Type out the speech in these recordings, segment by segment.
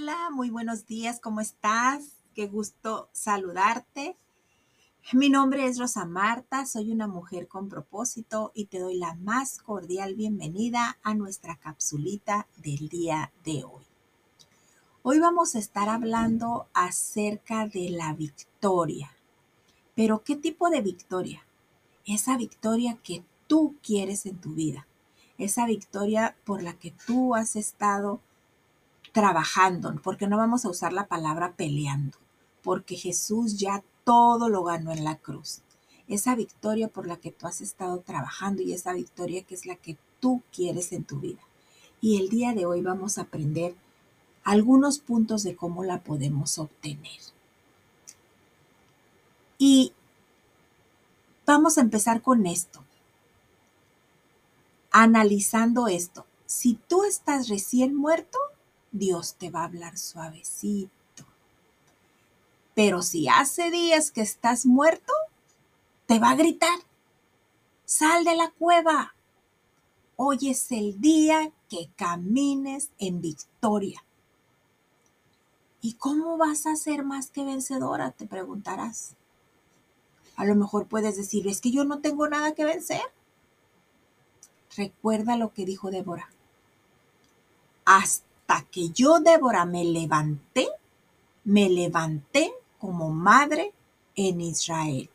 Hola, muy buenos días, ¿cómo estás? Qué gusto saludarte. Mi nombre es Rosa Marta, soy una mujer con propósito y te doy la más cordial bienvenida a nuestra capsulita del día de hoy. Hoy vamos a estar hablando acerca de la victoria. Pero ¿qué tipo de victoria? Esa victoria que tú quieres en tu vida. Esa victoria por la que tú has estado trabajando, porque no vamos a usar la palabra peleando, porque Jesús ya todo lo ganó en la cruz. Esa victoria por la que tú has estado trabajando y esa victoria que es la que tú quieres en tu vida. Y el día de hoy vamos a aprender algunos puntos de cómo la podemos obtener. Y vamos a empezar con esto. Analizando esto. Si tú estás recién muerto, Dios te va a hablar suavecito. Pero si hace días que estás muerto, te va a gritar, sal de la cueva. Hoy es el día que camines en victoria. ¿Y cómo vas a ser más que vencedora? Te preguntarás. A lo mejor puedes decir, es que yo no tengo nada que vencer. Recuerda lo que dijo Débora. Hasta que yo, Débora, me levanté, me levanté como madre en Israel.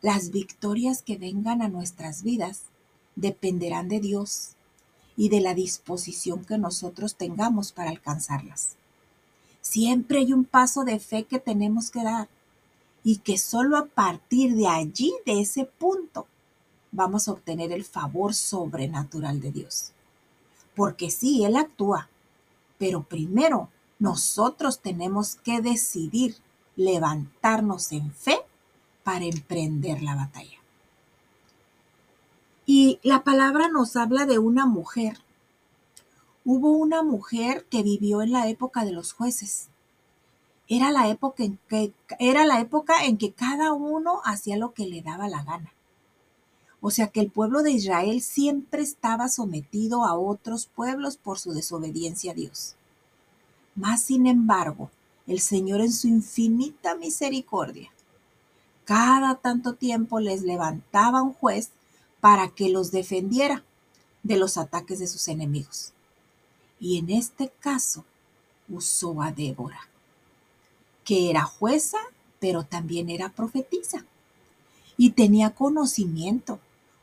Las victorias que vengan a nuestras vidas dependerán de Dios y de la disposición que nosotros tengamos para alcanzarlas. Siempre hay un paso de fe que tenemos que dar y que solo a partir de allí, de ese punto, vamos a obtener el favor sobrenatural de Dios. Porque sí, Él actúa, pero primero nosotros tenemos que decidir levantarnos en fe para emprender la batalla. Y la palabra nos habla de una mujer. Hubo una mujer que vivió en la época de los jueces. Era la época en que, era la época en que cada uno hacía lo que le daba la gana. O sea que el pueblo de Israel siempre estaba sometido a otros pueblos por su desobediencia a Dios. Mas, sin embargo, el Señor en su infinita misericordia, cada tanto tiempo les levantaba un juez para que los defendiera de los ataques de sus enemigos. Y en este caso usó a Débora, que era jueza, pero también era profetisa y tenía conocimiento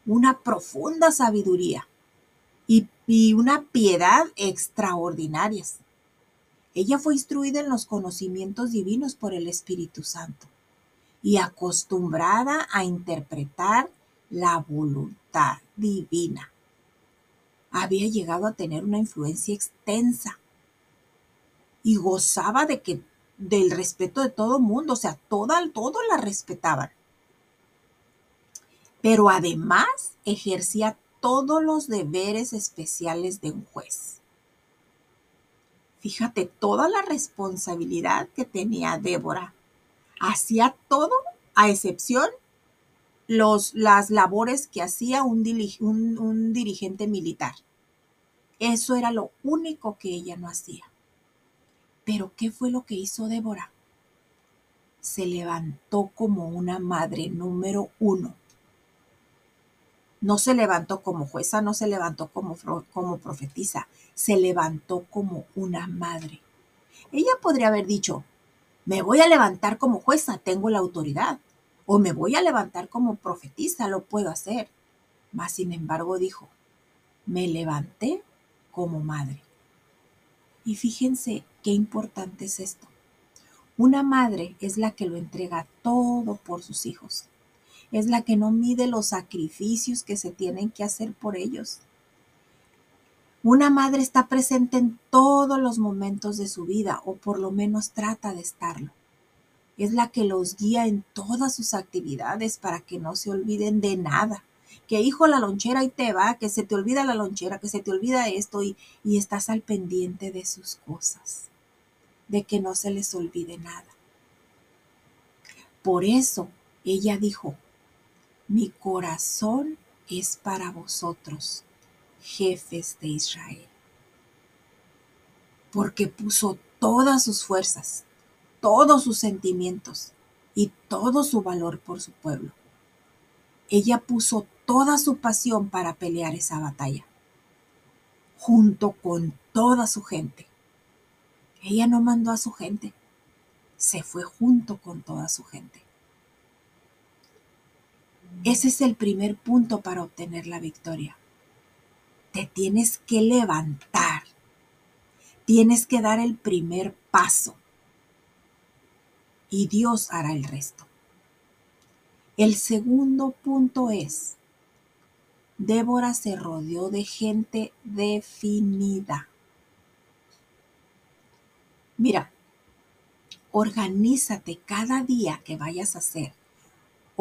una profunda sabiduría y, una piedad extraordinarias. Ella fue instruida en los conocimientos divinos por el Espíritu Santo y acostumbrada a interpretar la voluntad divina. Había llegado a tener una influencia extensa y gozaba de que del respeto de todo mundo, o sea, toda, todo la respetaban pero además ejercía todos los deberes especiales de un juez. Fíjate toda la responsabilidad que tenía Débora. Hacía todo a excepción los, las labores que hacía un, un dirigente militar. Eso era lo único que ella no hacía. Pero ¿qué fue lo que hizo Débora? Se levantó como una madre número uno no se levantó como jueza, no se levantó como, como profetisa, se levantó como una madre. Ella podría haber dicho, me voy a levantar como jueza, tengo la autoridad, o me voy a levantar como profetisa, lo puedo hacer. Mas, sin embargo, dijo, me levanté como madre. Y fíjense qué importante es esto. Una madre es la que lo entrega todo por sus hijos es la que no mide los sacrificios que se tienen que hacer por ellos. Una madre está presente en todos los momentos de su vida, o por lo menos trata de estarlo. Es la que los guía en todas sus actividades para que no se olviden de nada. Que hijo la lonchera y te va, que se te olvida la lonchera, que se te olvida esto y, y estás al pendiente de sus cosas, de que no se les olvide nada. Por eso ella dijo, mi corazón es para vosotros, jefes de Israel. porque puso todas sus fuerzas, todos sus sentimientos y todo su valor por su pueblo. Ella puso toda su pasión para pelear esa batalla, junto con toda su gente. Ella no mandó a su gente, se fue junto con toda su gente. Ese es el primer punto para obtener la victoria. Te tienes que levantar. Tienes que dar el primer paso. Y Dios hará el resto. El segundo punto es, Débora se rodeó de gente definida. Mira, organízate cada día que vayas a hacer.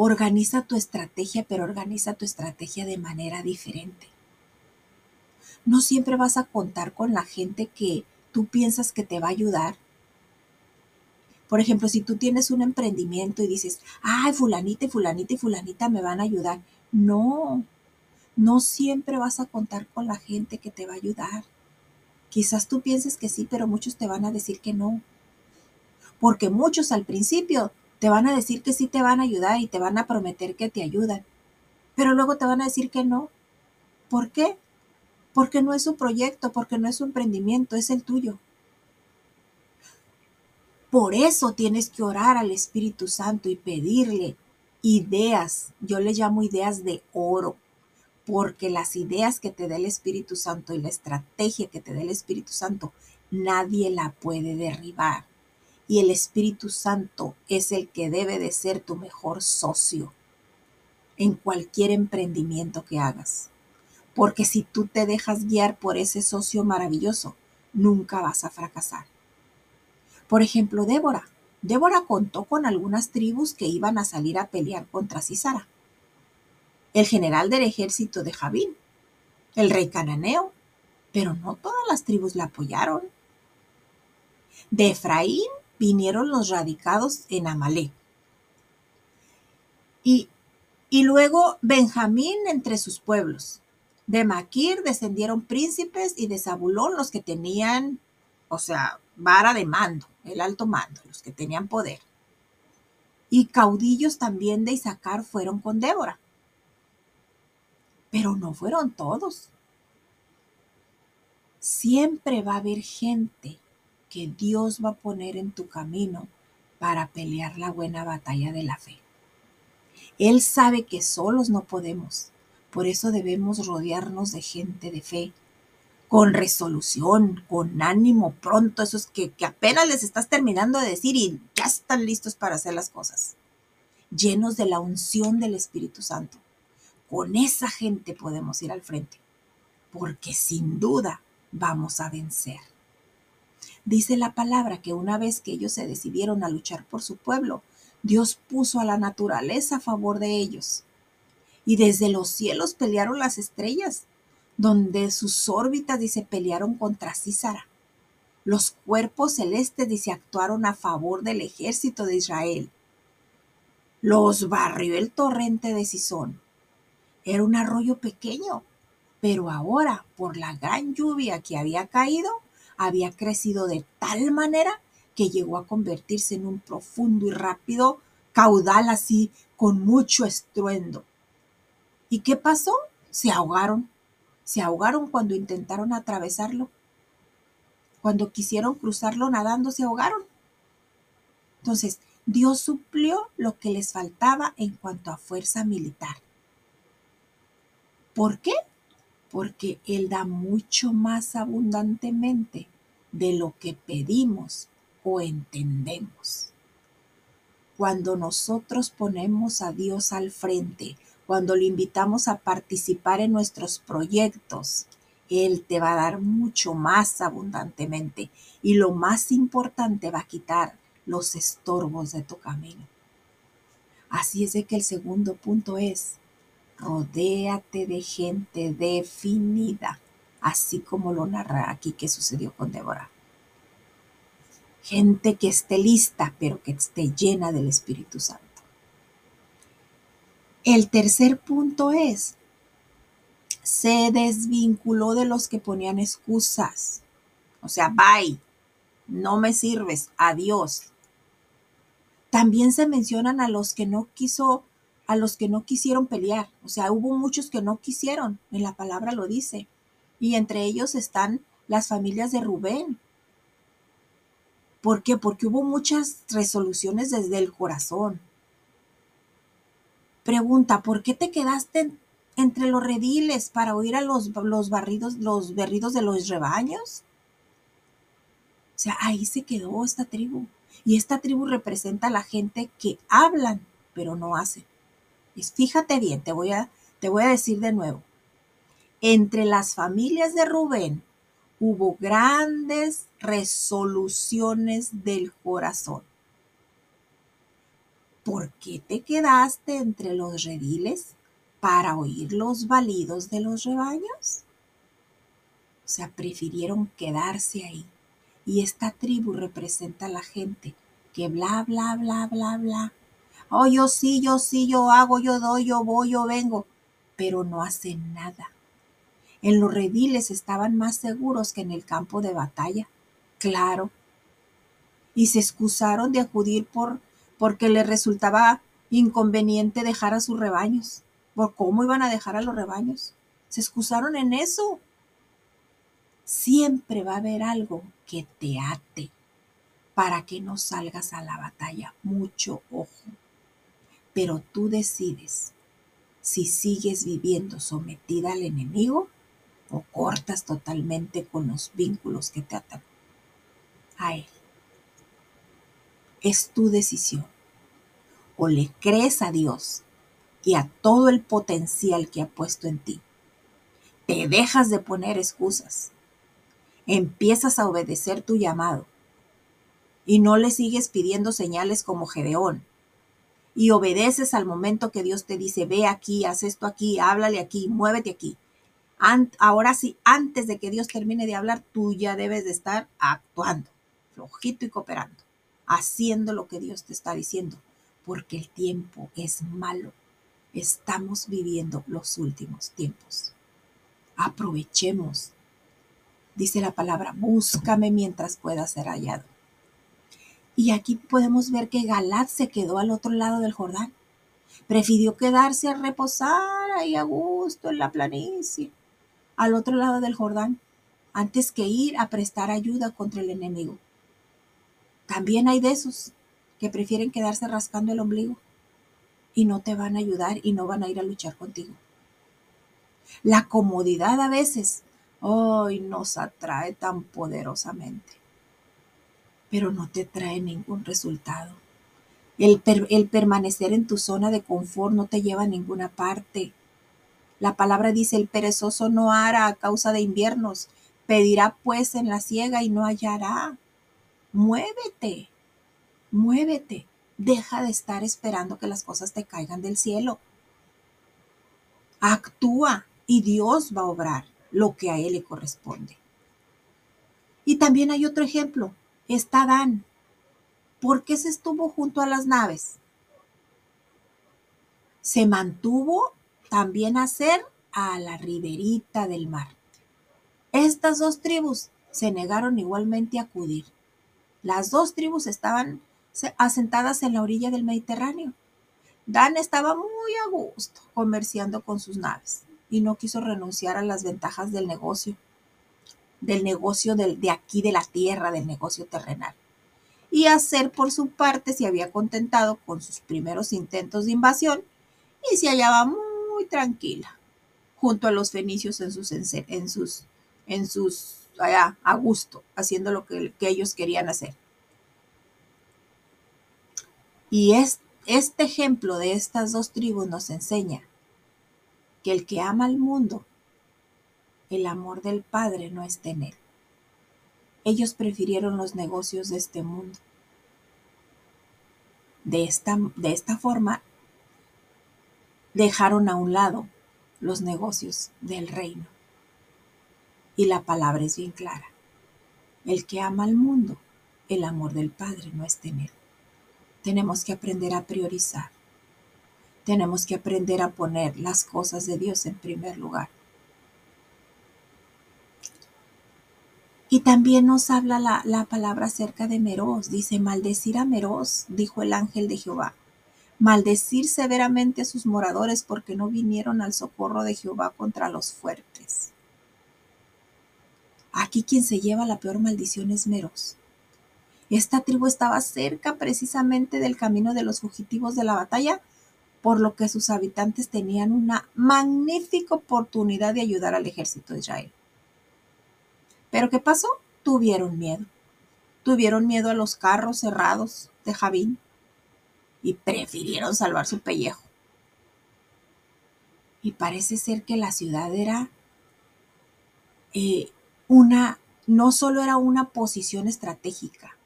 Organiza tu estrategia, pero organiza tu estrategia de manera diferente. No siempre vas a contar con la gente que tú piensas que te va a ayudar. Por ejemplo, si tú tienes un emprendimiento y dices, ay, fulanita y fulanita y fulanita me van a ayudar. No, no siempre vas a contar con la gente que te va a ayudar. Quizás tú pienses que sí, pero muchos te van a decir que no. Porque muchos al principio te van a decir que sí te van a ayudar y te van a prometer que te ayudan. Pero luego te van a decir que no. ¿Por qué? Porque no es su proyecto, porque no es su emprendimiento, es el tuyo. Por eso tienes que orar al Espíritu Santo y pedirle ideas. Yo le llamo ideas de oro porque las ideas que te dé el Espíritu Santo y la estrategia que te dé el Espíritu Santo, nadie la puede derribar. Y el Espíritu Santo es el que debe de ser tu mejor socio en cualquier emprendimiento que hagas. Porque si tú te dejas guiar por ese socio maravilloso, nunca vas a fracasar. Por ejemplo, Débora. Débora contó con algunas tribus que iban a salir a pelear contra Cisara el general del ejército de Javín, el rey cananeo, pero no todas las tribus la apoyaron. De Efraín vinieron los radicados en Amalé. Y, y luego Benjamín entre sus pueblos. De Maquir descendieron príncipes y de Zabulón los que tenían, o sea, vara de mando, el alto mando, los que tenían poder. Y caudillos también de Isaacar fueron con Débora pero no fueron todos. Siempre va a haber gente que Dios va a poner en tu camino para pelear la buena batalla de la fe. Él sabe que solos no podemos, por eso debemos rodearnos de gente de fe, con resolución, con ánimo pronto, esos que, que apenas les estás terminando de decir y ya están listos para hacer las cosas, llenos de la unción del Espíritu Santo con esa gente podemos ir al frente, porque sin duda vamos a vencer. Dice la palabra que una vez que ellos se decidieron a luchar por su pueblo, Dios puso a la naturaleza a favor de ellos. Y desde los cielos pelearon las estrellas, donde sus órbitas, dice, pelearon contra Císara. Los cuerpos celestes, dice, actuaron a favor del ejército de Israel. Los barrió el torrente de Sison era un arroyo pequeño, pero ahora, por la gran lluvia que había caído, había crecido de tal manera que llegó a convertirse en un profundo y rápido caudal así, con mucho estruendo. ¿Y qué pasó? Se ahogaron. Se ahogaron cuando intentaron atravesarlo. Cuando quisieron cruzarlo nadando, se ahogaron. Entonces, Dios suplió lo que les faltaba en cuanto a fuerza militar. ¿Por qué? Porque Él da mucho más abundantemente de lo que pedimos o entendemos. Cuando nosotros ponemos a Dios al frente, cuando lo invitamos a participar en nuestros proyectos, Él te va a dar mucho más abundantemente y lo más importante va a quitar los estorbos de tu camino. Así es de que el segundo punto es, Rodéate de gente definida, así como lo narra aquí que sucedió con Débora. Gente que esté lista, pero que esté llena del Espíritu Santo. El tercer punto es, se desvinculó de los que ponían excusas. O sea, bye, no me sirves, adiós. También se mencionan a los que no quiso, a los que no quisieron pelear. O sea, hubo muchos que no quisieron, en la palabra lo dice. Y entre ellos están las familias de Rubén. ¿Por qué? Porque hubo muchas resoluciones desde el corazón. Pregunta, ¿por qué te quedaste entre los rediles para oír a los, los barridos, los berridos de los rebaños? O sea, ahí se quedó esta tribu. Y esta tribu representa a la gente que hablan, pero no hacen. Fíjate bien, te voy, a, te voy a decir de nuevo. Entre las familias de Rubén hubo grandes resoluciones del corazón. ¿Por qué te quedaste entre los rediles para oír los balidos de los rebaños? O sea, prefirieron quedarse ahí. Y esta tribu representa a la gente que bla, bla, bla, bla, bla. Oh, yo sí, yo sí, yo hago, yo doy, yo voy, yo vengo, pero no hacen nada. En los rediles estaban más seguros que en el campo de batalla, claro. Y se excusaron de acudir por porque les resultaba inconveniente dejar a sus rebaños. ¿Por cómo iban a dejar a los rebaños? Se excusaron en eso. Siempre va a haber algo que te ate para que no salgas a la batalla. Mucho ojo. Pero tú decides si sigues viviendo sometida al enemigo o cortas totalmente con los vínculos que te atan a él. Es tu decisión. O le crees a Dios y a todo el potencial que ha puesto en ti. Te dejas de poner excusas. Empiezas a obedecer tu llamado. Y no le sigues pidiendo señales como Gedeón. Y obedeces al momento que Dios te dice, ve aquí, haz esto aquí, háblale aquí, muévete aquí ahora sí, antes de que Dios termine de hablar, tú ya debes de estar actuando, flojito y cooperando, haciendo lo que Dios te está diciendo, porque el tiempo es malo. Estamos viviendo los últimos tiempos. Aprovechemos. Dice la palabra, búscame mientras pueda ser hallado. Y aquí podemos ver que Galat se quedó al otro lado del Jordán. Prefirió quedarse a reposar ahí a gusto en la planicie al otro lado del Jordán antes que ir a prestar ayuda contra el enemigo. También hay de esos que prefieren quedarse rascando el ombligo y no te van a ayudar y no van a ir a luchar contigo. La comodidad a veces hoy nos atrae tan poderosamente, pero no te trae ningún resultado. El, el permanecer en tu zona de confort no te lleva a ninguna parte. La palabra dice, el perezoso no hará a causa de inviernos, pedirá pues en la ciega y no hallará. Muévete, muévete, deja de estar esperando que las cosas te caigan del cielo. Actúa y Dios va a obrar lo que a Él le corresponde. Y también hay otro ejemplo, está Dan. ¿Por qué se estuvo junto a las naves? Se mantuvo también hacer a la riberita del mar. Estas dos tribus se negaron igualmente a acudir. Las dos tribus estaban asentadas en la orilla del Mediterráneo. Dan estaba muy a gusto comerciando con sus naves y no quiso renunciar a las ventajas del negocio, del negocio de aquí de la tierra, del negocio terrenal. Y hacer por su parte se había contentado con sus primeros intentos de invasión y se hallaba muy tranquila, junto a los fenicios en sus, en sus, en sus, allá, a gusto, haciendo lo que, ellos querían hacer. Y es, este ejemplo de estas dos tribus nos enseña que el que ama al mundo, el amor del Padre no está en él. Ellos prefirieron los negocios de este mundo. De esta, de esta forma, dejaron a un lado los negocios del reino. Y la palabra es bien clara. El que ama al mundo, el amor del Padre no es en él. Tenemos que aprender a priorizar. Tenemos que aprender a poner las cosas de Dios en primer lugar. Y también nos habla la, la palabra acerca de Meroz. Dice, maldecir a Meroz, dijo el ángel de Jehová. Maldecir severamente a sus moradores porque no vinieron al socorro de Jehová contra los fuertes. Aquí quien se lleva la peor maldición es Meroz. Esta tribu estaba cerca precisamente del camino de los fugitivos de la batalla, por lo que sus habitantes tenían una magnífica oportunidad de ayudar al ejército de Israel. Pero ¿qué pasó? Tuvieron miedo. Tuvieron miedo a los carros cerrados de Javín y prefirieron salvar su pellejo. Y parece ser que la ciudad era eh, una, no solo era una posición estratégica,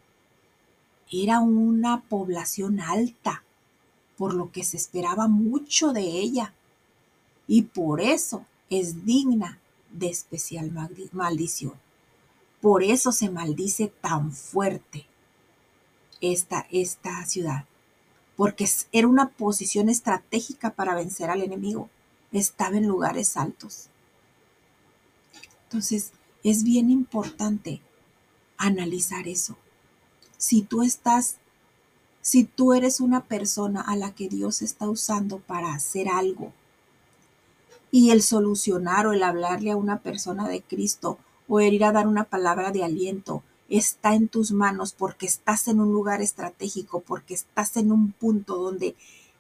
era una población alta, por lo que se esperaba mucho de ella. Y por eso es digna de especial maldición. Por eso se maldice tan fuerte esta, esta ciudad, porque era una posición estratégica para vencer al enemigo. Estaba en lugares altos. Entonces, es bien importante analizar eso. Si tú estás, si tú eres una persona a la que Dios está usando para hacer algo, y el solucionar o el hablarle a una persona de Cristo o ir a dar una palabra de aliento está en tus manos porque estás en un lugar estratégico, porque estás en un punto donde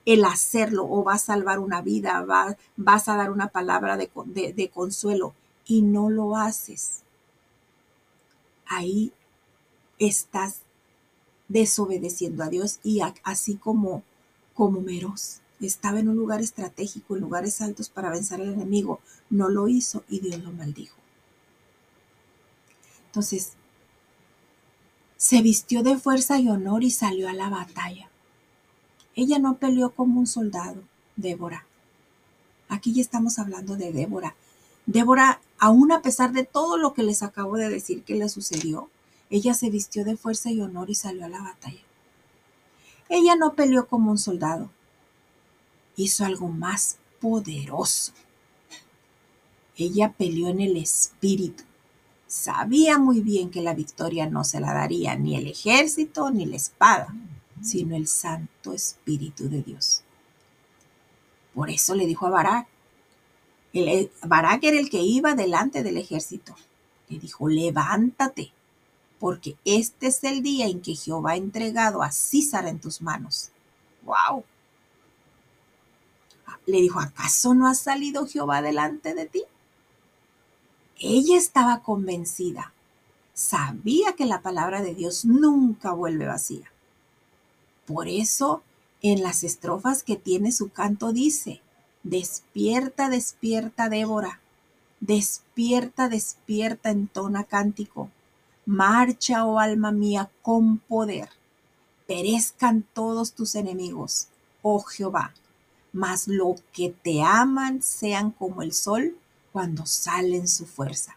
el hacerlo o va a salvar una vida, va, vas a dar una palabra de, de consuelo y no lo haces. Ahí estás desobedeciendo a Dios y así como, como Meros estaba en un lugar estratégico, en lugares altos para vencer al enemigo, no lo hizo y Dios lo maldijo. Entonces, se vistió de fuerza y honor y salió a la batalla. Ella no peleó como un soldado, Débora. Aquí ya estamos hablando de Débora. Débora, aún a pesar de todo lo que les acabo de decir que le sucedió, ella se vistió de fuerza y honor y salió a la batalla. Ella no peleó como un soldado, hizo algo más poderoso. Ella peleó en el espíritu sabía muy bien que la victoria no se la daría ni el ejército ni la espada, sino el Santo Espíritu de Dios. Por eso le dijo a Barak, el, eh, Barak era el que iba delante del ejército, le dijo, levántate, porque este es el día en que Jehová ha entregado a César en tus manos. ¡Wow! Le dijo, ¿acaso no ha salido Jehová delante de ti? Ella estaba convencida, sabía que la palabra de Dios nunca vuelve vacía. Por eso, en las estrofas que tiene su canto dice, despierta, despierta, Débora, despierta, despierta, entona cántico, marcha, oh alma mía, con poder, perezcan todos tus enemigos, oh Jehová, mas lo que te aman sean como el sol cuando sale en su fuerza.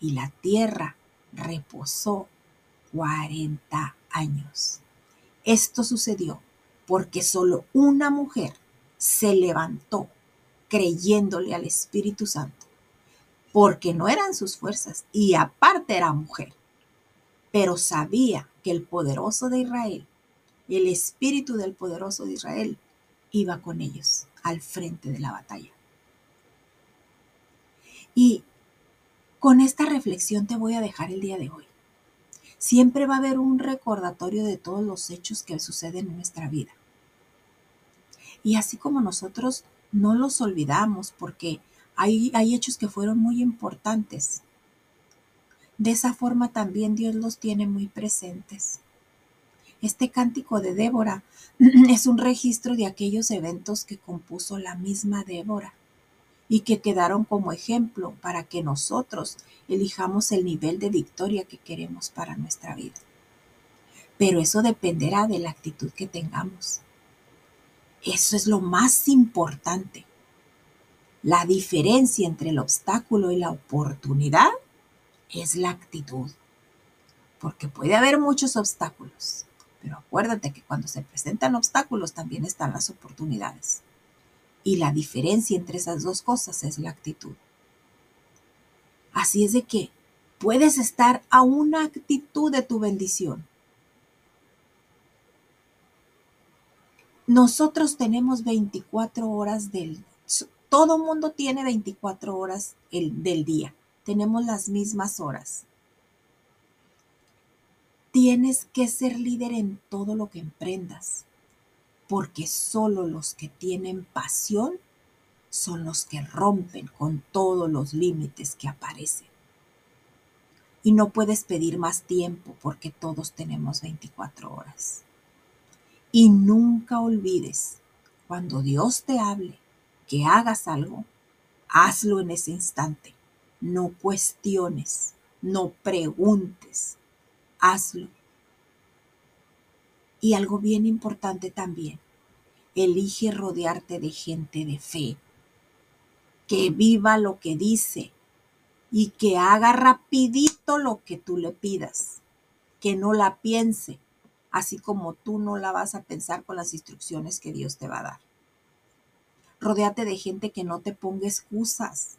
Y la tierra reposó 40 años. Esto sucedió porque solo una mujer se levantó creyéndole al Espíritu Santo, porque no eran sus fuerzas y aparte era mujer, pero sabía que el poderoso de Israel, el Espíritu del poderoso de Israel, iba con ellos al frente de la batalla. Y con esta reflexión te voy a dejar el día de hoy. Siempre va a haber un recordatorio de todos los hechos que suceden en nuestra vida. Y así como nosotros no los olvidamos porque hay, hay hechos que fueron muy importantes. De esa forma también Dios los tiene muy presentes. Este cántico de Débora es un registro de aquellos eventos que compuso la misma Débora y que quedaron como ejemplo para que nosotros elijamos el nivel de victoria que queremos para nuestra vida. Pero eso dependerá de la actitud que tengamos. Eso es lo más importante. La diferencia entre el obstáculo y la oportunidad es la actitud. Porque puede haber muchos obstáculos, pero acuérdate que cuando se presentan obstáculos también están las oportunidades. Y la diferencia entre esas dos cosas es la actitud. Así es de que puedes estar a una actitud de tu bendición. Nosotros tenemos 24 horas del... Todo mundo tiene 24 horas del día. Tenemos las mismas horas. Tienes que ser líder en todo lo que emprendas, porque solo los que tienen pasión son los que rompen con todos los límites que aparecen. Y no puedes pedir más tiempo porque todos tenemos 24 horas. Y nunca olvides, cuando Dios te hable que hagas algo, hazlo en ese instante. No cuestiones, no preguntes, hazlo. Y algo bien importante también, elige rodearte de gente de fe, que viva lo que dice y que haga rapidito lo que tú le pidas, que no la piense, así como tú no la vas a pensar con las instrucciones que Dios te va a dar. Rodéate de gente que no te ponga excusas,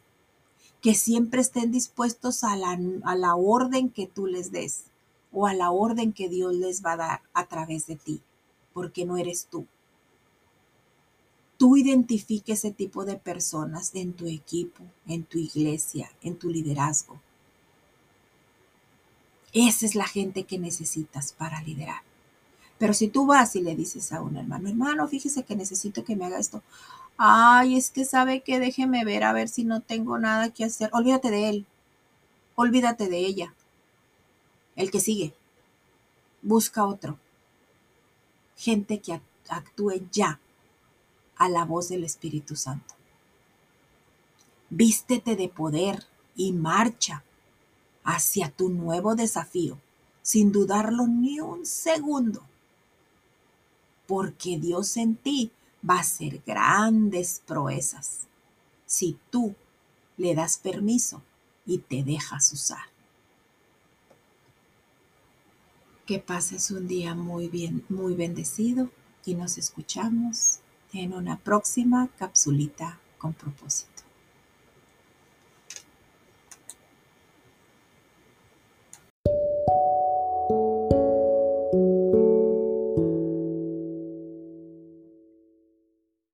que siempre estén dispuestos a la, a la orden que tú les des o a la orden que Dios les va a dar a través de ti, porque no eres tú. Tú identifique ese tipo de personas en tu equipo, en tu iglesia, en tu liderazgo. Esa es la gente que necesitas para liderar. Pero si tú vas y le dices a un hermano, hermano, fíjese que necesito que me haga esto. Ay, es que sabe que déjeme ver a ver si no tengo nada que hacer. Olvídate de él. Olvídate de ella. El que sigue. Busca otro. Gente que actúe ya a la voz del Espíritu Santo. Vístete de poder y marcha hacia tu nuevo desafío sin dudarlo ni un segundo porque Dios en ti va a hacer grandes proezas si tú le das permiso y te dejas usar. Que pases un día muy bien, muy bendecido y nos escuchamos en una próxima capsulita con propósito.